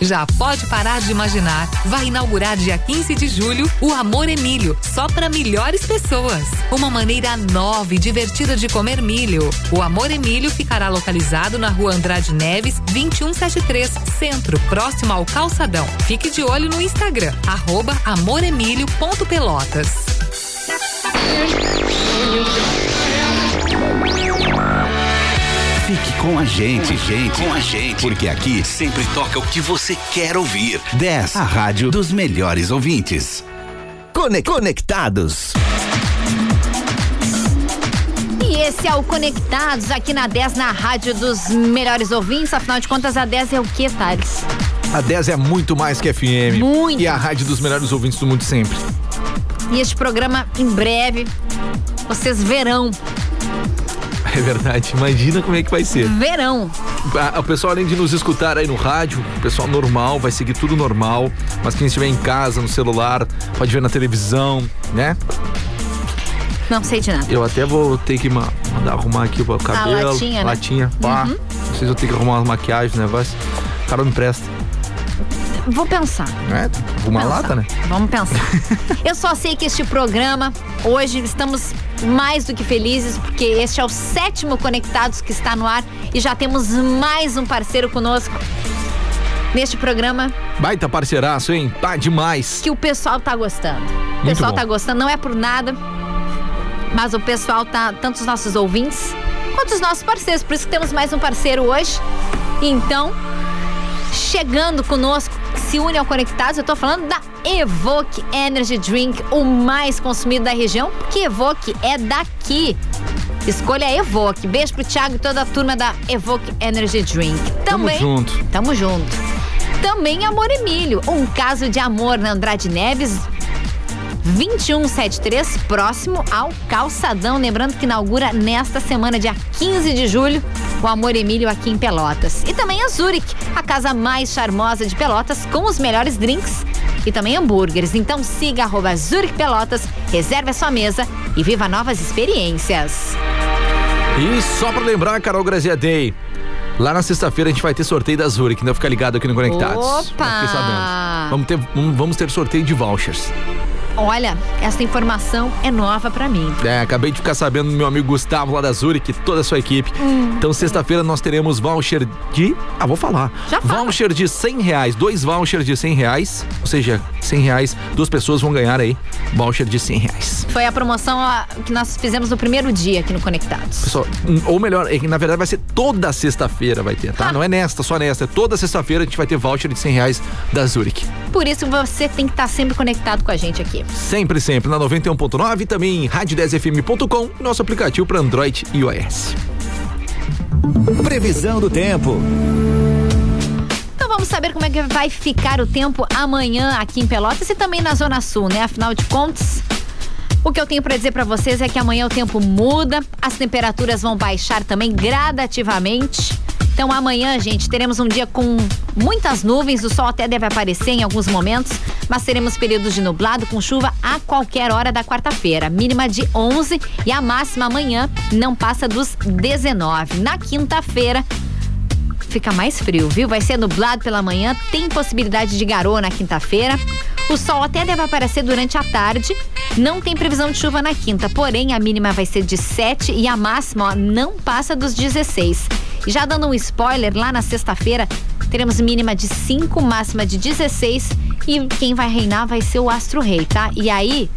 Já pode parar de imaginar. Vai inaugurar dia 15 de julho o Amor Emílio, só para melhores pessoas. Uma maneira nova e divertida de comer milho. O Amor Emílio ficará localizado na rua Andrade Neves, 2173, Centro, próximo ao Calçadão. Fique de olho no Instagram, arroba amoremílio.pelotas. com a gente, gente, com a gente, porque aqui sempre toca o que você quer ouvir. 10, a rádio dos melhores ouvintes. Conec- Conectados. E esse é o Conectados aqui na 10, na rádio dos melhores ouvintes. Afinal de contas, a 10 é o que, Thales? A 10 é muito mais que FM. Muito. E a rádio dos melhores ouvintes do mundo sempre. E este programa, em breve, vocês verão. É verdade. Imagina como é que vai ser. Verão. A- O pessoal, além de nos escutar aí no rádio, o pessoal normal, vai seguir tudo normal. Mas quem estiver em casa, no celular, pode ver na televisão, né? Não sei de nada. Eu até vou ter que ma- mandar arrumar aqui o cabelo. latinha, né? Latinha. Pá. Uhum. Não sei se eu tenho que arrumar umas maquiagens, né? Vai. O cara me empresta. Vou pensar. É, uma Pensar. lata, né? Vamos pensar. <laughs> Eu só sei que este programa, hoje estamos mais do que felizes, porque este é o sétimo Conectados que está no ar e já temos mais um parceiro conosco neste programa Baita parceiraço, hein? Pá, demais. que o pessoal tá gostando. O Muito pessoal bom. tá gostando, não é por nada, mas o pessoal tá, tanto os nossos ouvintes quanto os nossos parceiros, por isso que temos mais um parceiro hoje. Então, chegando conosco, se une ao Conectados, eu tô falando da Evoque Energy Drink, o mais consumido da região, porque Evoque é daqui. Escolha a Evoque. Beijo pro Thiago e toda a turma da Evoque Energy Drink. Tamo Também, junto. Tamo junto. Também Amor Emílio, um caso de amor na Andrade Neves, 2173, próximo ao Calçadão. Lembrando que inaugura nesta semana, dia 15 de julho, o Amor Emílio aqui em Pelotas. E também a Zurich, a casa mais charmosa de Pelotas, com os melhores drinks e também hambúrgueres. Então siga arroba Zurich Pelotas, reserve a sua mesa e viva novas experiências. E só pra lembrar, Carol Grazia Day. Lá na sexta-feira a gente vai ter sorteio da Zurich, então fica ligado aqui no Conectados. Opa! Vamos ter, vamos ter sorteio de vouchers. Olha, essa informação é nova pra mim. É, acabei de ficar sabendo do meu amigo Gustavo lá da Zurich, toda a sua equipe. Hum. Então, sexta-feira nós teremos voucher de. Ah, vou falar. Já fala. Voucher de 100 reais. Dois vouchers de 100 reais. Ou seja, 100 reais. Duas pessoas vão ganhar aí. Voucher de 100 reais. Foi a promoção que nós fizemos no primeiro dia aqui no Conectados. Pessoal, hum, ou melhor, é na verdade vai ser toda sexta-feira vai ter, tá? Não é nesta, só nesta. É toda sexta-feira a gente vai ter voucher de 100 reais da Zurich. Por isso você tem que estar sempre conectado com a gente aqui. Sempre, sempre na 91.9 e também em rádio10fm.com, nosso aplicativo para Android e iOS. Previsão do tempo. Então vamos saber como é que vai ficar o tempo amanhã aqui em Pelotas e também na Zona Sul, né? Afinal de contas, o que eu tenho para dizer para vocês é que amanhã o tempo muda, as temperaturas vão baixar também gradativamente. Então amanhã, gente, teremos um dia com muitas nuvens, o sol até deve aparecer em alguns momentos, mas teremos períodos de nublado com chuva a qualquer hora da quarta-feira, mínima de 11 e a máxima amanhã não passa dos 19. Na quinta-feira, fica mais frio, viu? Vai ser nublado pela manhã, tem possibilidade de garoa na quinta-feira. O sol até deve aparecer durante a tarde. Não tem previsão de chuva na quinta, porém a mínima vai ser de 7 e a máxima ó, não passa dos 16. E já dando um spoiler, lá na sexta-feira teremos mínima de 5, máxima de 16 e quem vai reinar vai ser o Astro Rei, tá? E aí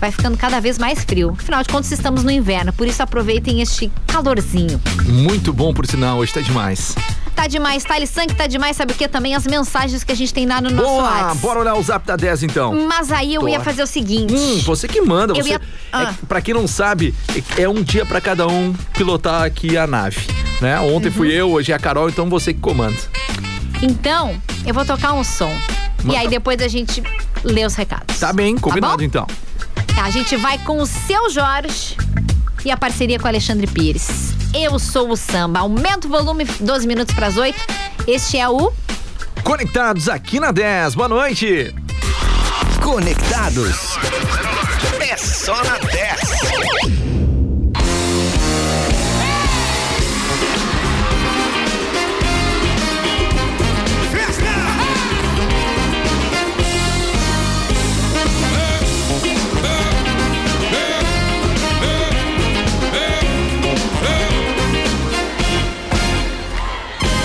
vai ficando cada vez mais frio. Afinal de contas, estamos no inverno, por isso aproveitem este calorzinho. Muito bom por sinal, hoje tá demais. Tá demais, Thales Sank tá demais, sabe o que? Também as mensagens que a gente tem lá no nosso Boa, WhatsApp. bora olhar o zap da 10 então. Mas aí eu ia Bora. fazer o seguinte. Hum, você que manda. Eu Você, ia- ah. é, pra quem não sabe, é um dia pra cada um pilotar aqui a nave. Né? Ontem Uhum. fui eu, hoje é a Carol, então você que comanda. Então, eu vou tocar um som. E aí depois a gente lê os recados. Tá bem, combinado bom? então. A gente vai com o seu Jorge e a parceria com o Alexandre Pires. Eu sou o samba. Aumenta o volume 12 minutos para as 8. Este é o Conectados aqui na 10. Boa noite. Conectados. É só na 10.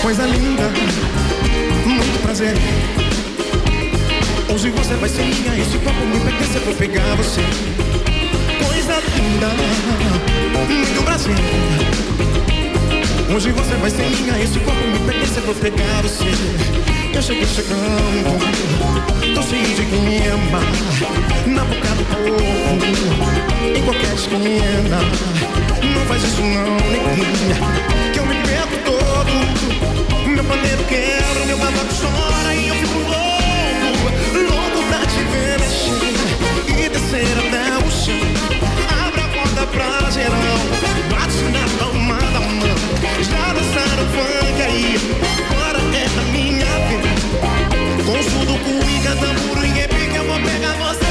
Coisa linda, muito prazer. Hoje você vai ser minha, esse copo me pertence, vou pegar você. Coisa linda, muito prazer. Hoje você vai ser minha, esse copo me pertence, vou pegar você. Eu cheguei chegando, tô cheio de clima, na boca do povo, em qualquer esquina. Não faz isso não, neguinha, que eu me perco Meu pandeiro quebra, meu babaco chora e eu fico louco, louco pra te ver mexer e descer até o chão. Abre a porta pra geral, bate na palma da mão. Já dançaram funk aí, agora é a minha vez. Com surdo, cuíca, tamburo e repique, eu vou pegar você.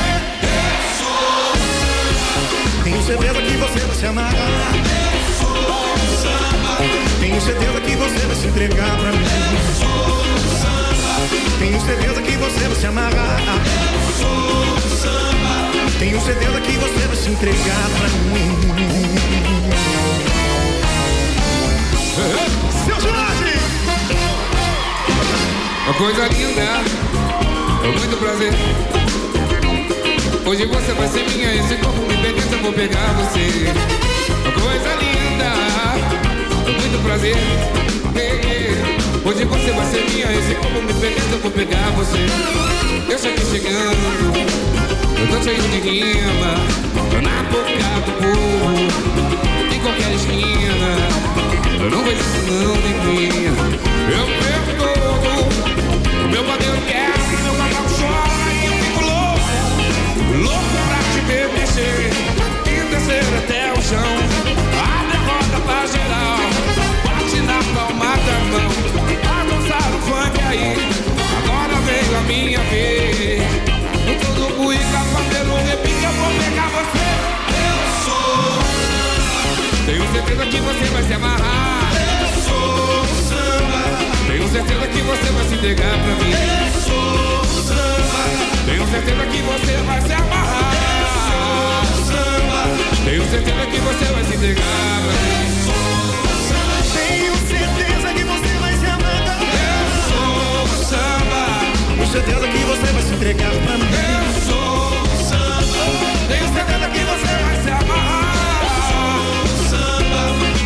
Tenho certeza que você vai se amarrar. Tenho certeza que você vai se entregar pra mim. Tenho certeza que você vai se amarrar. Tenho certeza que você vai se entregar pra mim. Seu Jorge! Uma coisa linda, é muito prazer. Hoje você vai ser minha, esse corpo me pertence, eu vou pegar você. Coisa linda, é muito prazer. Hoje você vai ser minha, esse corpo me pertence, eu vou pegar você. Eu cheguei chegando, eu tô cheio de rima, na boca do povo, em qualquer esquina. Eu não vejo isso não, neguinha. Eu perco todo. Meu padeiro quebra, o meu cavalo chora e eu fico louco. Louco pra te ver chão. A roda pra geral, bate na palma da mão. A dançar o funk aí, agora veio a minha vez. Eu no cuíca, pandeiro, repique, eu vou pegar você. Eu sou tenho certeza que você vai se amarrar. Eu sou samba. Tenho certeza que você vai se entregar pra mim. Eu sou samba. Tenho certeza que você vai se amarrar. Tenho certeza que você vai se entregar pra mim. Tenho certeza que você vai se amar. Eu sou o samba. Com certeza que você vai se entregar pra mim. Eu sou o samba. Tenho certeza que você vai se amarrar.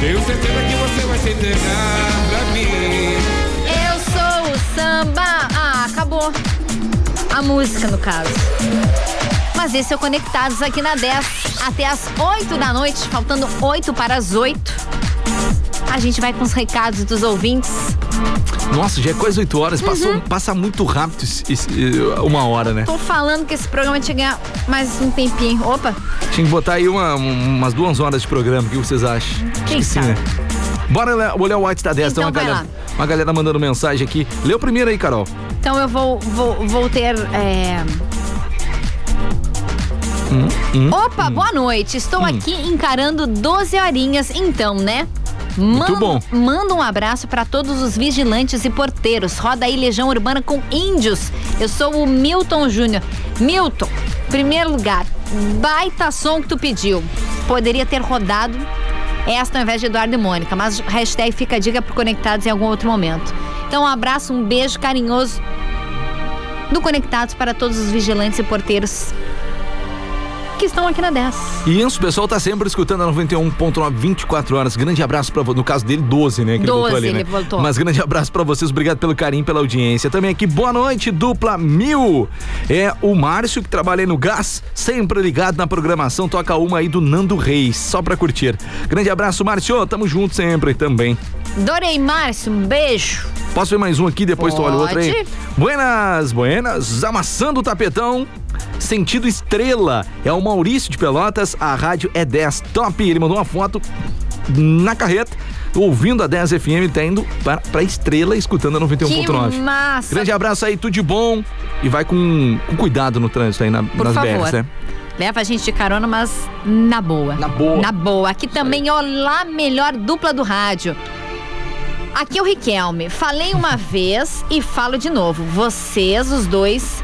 Tenho certeza que você vai se entregar pra mim. Eu sou o samba. Ah, acabou. A música, no caso. Mas esse é o Conectados aqui na 10. Até as 8 da noite, faltando 8 para as 8. A gente vai com os recados dos ouvintes. Nossa, já é quase 8 horas. Passou, Passa muito rápido esse- esse- uma hora, né? Tô falando que esse programa tinha que ganhar mais um tempinho. Opa, Tinha que botar aí uma- umas duas horas de programa. O que vocês acham? Acho Quem que sim, né? Bora olhar, o WhatsApp da 10. Então uma vai galera, lá. uma galera mandando mensagem aqui. Lê o primeiro aí, Carol. então eu vou, vou, vou ter. é, Hum, Opa, boa noite. Estou aqui encarando 12 horinhas, então, né? Muito bom. Manda um abraço para todos os vigilantes e porteiros. Roda aí Legião Urbana com Índios. Eu sou o Milton Júnior. Milton, primeiro lugar, baita som que tu pediu. Poderia ter rodado esta ao invés de Eduardo e Mônica, mas hashtag fica a dica pro Conectados em algum outro momento. Então, um abraço, um beijo carinhoso do Conectados para todos os vigilantes e porteiros que estão aqui na 10. E isso, o pessoal tá sempre escutando a 91.9 24 horas. Grande abraço pra vo- No caso dele, 12, né? Que 12, ele botou ali, ele né? botou. Mas grande abraço pra vocês, obrigado pelo carinho, pela audiência. Também aqui, boa noite, dupla mil. É o Márcio que trabalha aí no gás, sempre ligado na programação. Toca uma aí do Nando Reis, só pra curtir. Grande abraço, Márcio. Tamo junto sempre também. Dorei Márcio, um beijo. Posso ver mais um aqui, depois tu olha o outro aí? Pode. Buenas, buenas, amassando o tapetão. Sentido estrela. É o Maurício de Pelotas, a rádio é 10 top. Ele mandou uma foto na carreta, ouvindo a 10 FM, tá indo pra, pra estrela, escutando a Que 91.9. massa. Grande abraço aí, tudo de bom. E vai com, com cuidado no trânsito aí na, Por nas favor. BRs, né? Leva a gente de carona, mas na boa. Na boa. Na boa. Aqui também, olá, melhor dupla do rádio. Aqui é o Riquelme. Falei uma <laughs> vez e falo de novo. Vocês, os dois,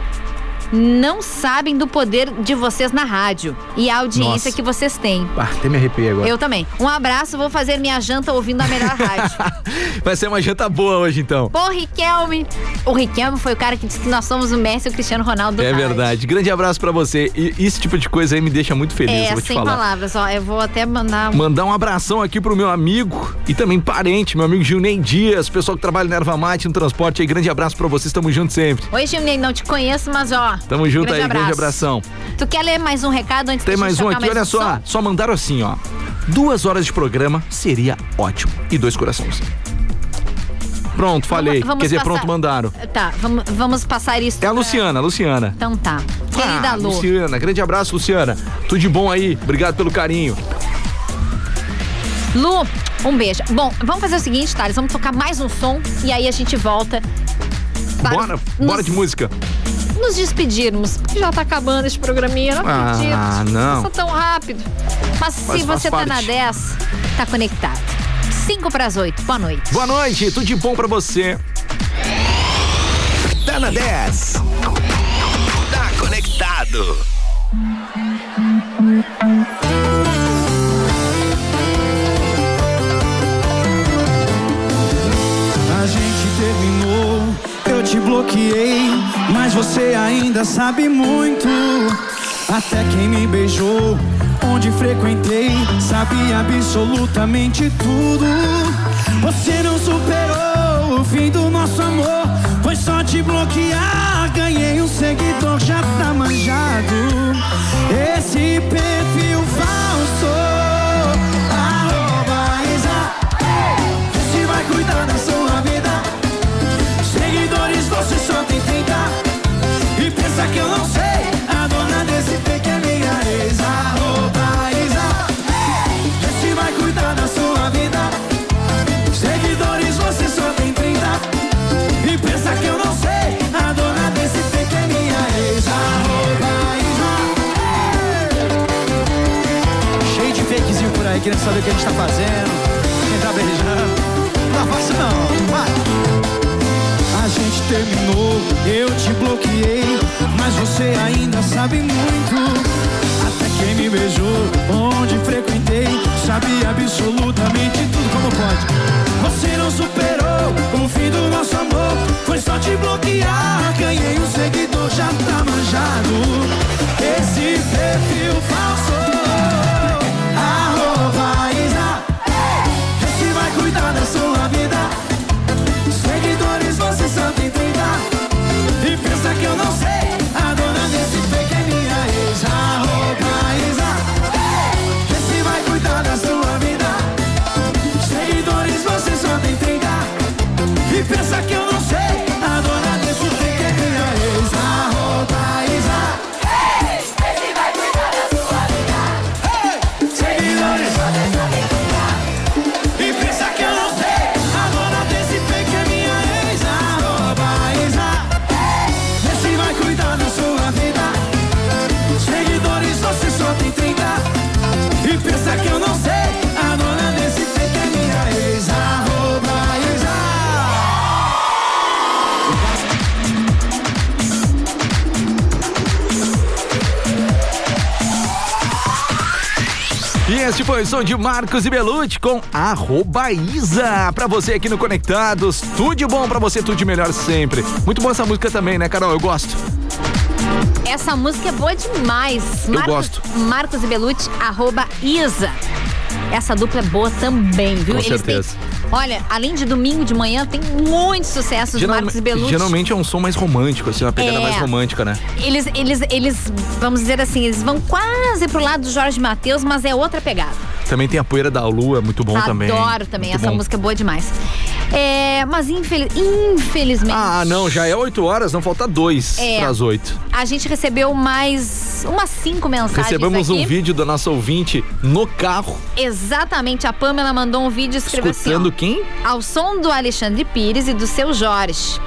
não sabem do poder de vocês na rádio e a audiência Nossa. que vocês têm. Ah, até me agora. Eu também. Um abraço, vou fazer minha janta ouvindo a melhor rádio. <laughs> Vai ser uma janta boa hoje, então. Pô, Riquelme. O Riquelme foi o cara que disse que nós somos o Messi e o Cristiano Ronaldo do É rádio. verdade. Grande abraço pra você. E esse tipo de coisa aí me deixa muito feliz, É, vou te sem falar. palavras, ó. Eu vou até mandar um Mandar um abração aqui pro meu amigo e também parente, meu amigo Gilney Dias, pessoal que trabalha na Erva Mate, no transporte aí. Grande abraço pra vocês, tamo junto sempre. Oi, Gilney, não te conheço, mas ó. Tamo junto grande aí, abraço. grande abração. Tu quer ler mais um recado antes Tem mais um aqui, olha um só. som? Só mandaram assim, ó. Duas horas de programa seria ótimo. E dois corações. Pronto, falei. vamos Quer dizer, passar- pronto, mandaram. Tá, vamos, vamos passar isso. É a pra- Luciana, a Luciana. Então tá. Querida Ah, Lu. Luciana, grande abraço, Luciana. Tudo de bom aí. Obrigado pelo carinho. Lu, um beijo. Bom, vamos fazer o seguinte, Thales. Vamos tocar mais um som e aí a gente volta. para Bora, nos- bora de música. Nos despedirmos. Porque já tá acabando esse programinha, não Ah, acredito. não. Passa tão rápido. Mas Faz- se você tá na parte. 10, tá conectado. 5 para as 8. Boa noite. Boa noite, tudo de bom pra você. Tá na 10. Tá conectado. A gente terminou, eu te bloqueei, mas você ainda sabe muito. Até quem me beijou, onde frequentei, sabia absolutamente tudo. Você não superou o fim do nosso amor, foi só te bloquear. Ganhei um seguidor, já tá manjado. Esse perfil falso. Pensa que eu não sei. A dona desse fake é minha ex Arroba Isa Se vai cuidar da sua vida. Seguidores você só tem 30 E pensa que eu não sei. A dona desse fake é minha ex Arroba Isa Cheio de fakezinho por aí Querendo saber o que a gente tá fazendo. Quem tá beijando. Não é fácil não, vai. Terminou, eu te bloqueei, mas você ainda sabe muito. Até quem me beijou, onde frequentei, sabia absolutamente tudo como pode. Você não superou o fim do nosso amor, foi só te bloquear. Ganhei um seguidor, já tá manjado. Esse perfil falso. Este foi o som de Marcos e Belucci com arroba Isa. Pra você aqui no Conectados, tudo de bom pra você, tudo de melhor sempre. Muito boa essa música também, né, Carol? Eu gosto. Essa música é boa demais. Eu gosto. Marcos e Belucci, arroba Isa. Essa dupla é boa também, viu? Com Eles certeza. têm. Olha, além de domingo de manhã, tem muitos sucessos do Marcos e Belucci. geralmente é um som mais romântico, assim, uma pegada É. mais romântica, né? Eles, eles, eles, vamos dizer assim, eles vão quase pro lado do Jorge Matheus, mas é outra pegada. Também tem a Poeira da Lua, muito bom também. Adoro também, Muito essa bom. música é boa demais. É, mas infeliz, infelizmente. Ah, não, já é 8 horas, não falta dois É. pras 8. A gente recebeu mais umas cinco mensagens Recebemos aqui. um vídeo da nossa ouvinte no carro, Exatamente, a Pamela mandou um vídeo e escreveu escutando assim, quem? ao som do Alexandre Pires e do seu Jorge.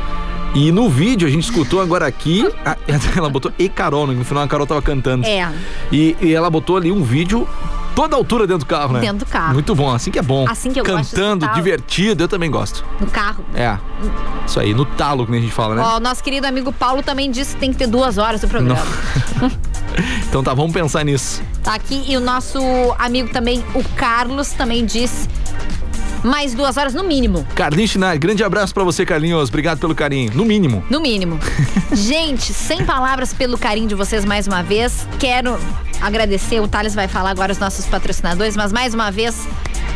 E no vídeo a gente escutou agora aqui, a- <laughs> ela botou e Carol, no final a Carol tava cantando. É. E, e ela botou ali um vídeo toda altura dentro do carro, né? Dentro do carro. Muito bom, assim que é bom. Assim que eu gosto de Cantando, divertido, eu também gosto. No carro. É. Isso aí, no talo, que a gente fala, né? Ó, o nosso querido amigo Paulo também disse que tem que ter duas horas do programa. <laughs> Então tá, vamos pensar nisso. Tá aqui. E o nosso amigo também, o Carlos, também disse mais duas horas no mínimo. Carlinhos Chinari, grande abraço pra você, Carlinhos. Obrigado pelo carinho. No mínimo. No mínimo. <laughs> Gente, sem palavras pelo carinho de vocês mais uma vez. Quero agradecer. O Thales vai falar agora os nossos patrocinadores, mas mais uma vez.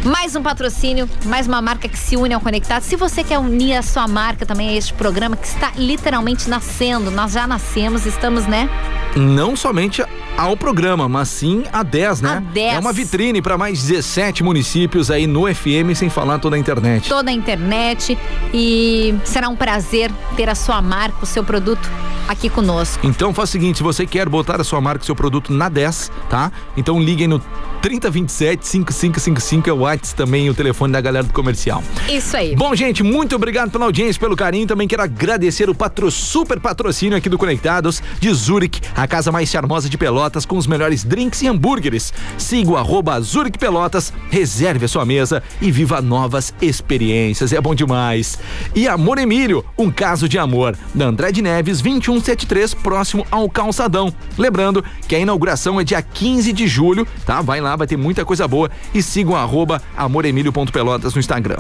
Mais um patrocínio, mais uma marca que se une ao Conectado. Se você quer unir a sua marca também a este programa que está literalmente nascendo, nós já nascemos, estamos, né? Não somente ao programa, mas sim a 10, né? A 10. É uma vitrine para mais 17 municípios aí no FM, sem falar toda a internet. Toda a internet e será um prazer ter a sua marca, o seu produto aqui conosco. Então faz o seguinte, se você quer botar a sua marca, seu produto na 10, tá? Então liguem no 3027 5555 é o WhatsApp também, o telefone da galera do comercial. Isso aí. Bom, gente, muito obrigado pela audiência, pelo carinho. Também quero agradecer o patro, super patrocínio aqui do Conectados de Zurich, a casa mais charmosa de Pelotas, com os melhores drinks e hambúrgueres. Siga o arroba Zurich Pelotas, reserve a sua mesa e viva novas experiências. É bom demais. E Amor Emílio, um caso de amor, da André Neves, 2173, próximo ao Calçadão. Lembrando que a inauguração é dia 15 de julho, tá? Vai lá, vai ter muita coisa boa. E sigam arroba amoremílio.pelotas no Instagram.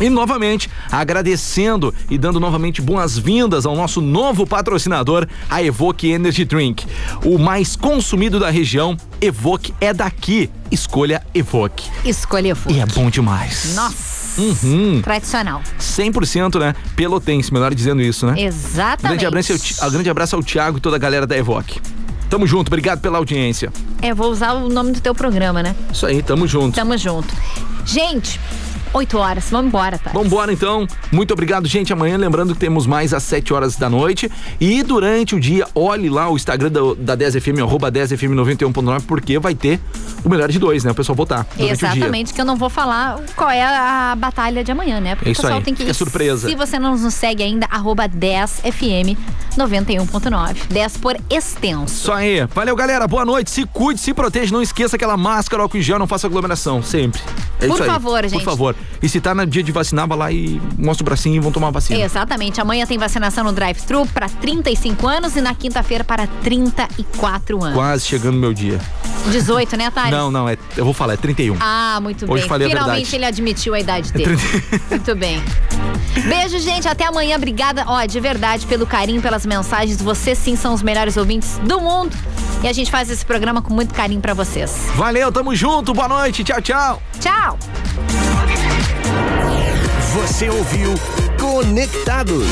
E novamente, agradecendo e dando novamente boas-vindas ao nosso novo patrocinador, a Evoque Energy Drink. O mais consumido da região, Evoque é daqui. Escolha Evoque. Escolha E é bom demais. Nossa. Uhum. Tradicional. 100%, né? Pelotense, melhor dizendo isso, né? Exatamente. Grande abraço, ao a grande abraço ao Thiago e toda a galera da Evoque. Tamo junto, obrigado pela audiência. É, vou usar o nome do teu programa, né? Isso aí, tamo junto. Tamo junto. Gente, 8 horas, vamos embora, tá? Vambora então. Muito obrigado, gente. Amanhã, lembrando que temos mais às 7 horas da noite. E durante o dia, olhe lá o Instagram da, da 10FM, arroba 10FM91.9, porque vai ter o melhor de dois, né? O pessoal votar durante o dia. Exatamente, que eu não vou falar qual é a batalha de amanhã, né? Porque É isso o pessoal aí, tem que fica surpresa. Se você não nos segue ainda, arroba 10FM 91.9. 10 por extenso. Isso aí. Valeu, galera. Boa noite. Se cuide, se proteja. Não esqueça aquela máscara, álcool em gel, não faça aglomeração. Sempre. É Por favor, gente. Por favor. E se tá no dia de vacinar, vai lá e mostra o bracinho e vão tomar a vacina. Exatamente. Amanhã tem vacinação no drive-thru para 35 anos e na quinta-feira para 34 anos. Quase chegando o meu dia. 18, né, Thales? Não, não, é, eu vou falar, é 31. Ah, muito Hoje bem. falei a Finalmente verdade. ele admitiu a idade dele. muito bem. Beijo, gente. Até amanhã. Obrigada, ó, de verdade, pelo carinho, pelas mensagens. Vocês sim são os melhores ouvintes do mundo. E a gente faz esse programa com muito carinho para vocês. Valeu, tamo junto, boa noite, tchau, tchau. Tchau. Você ouviu Conectados.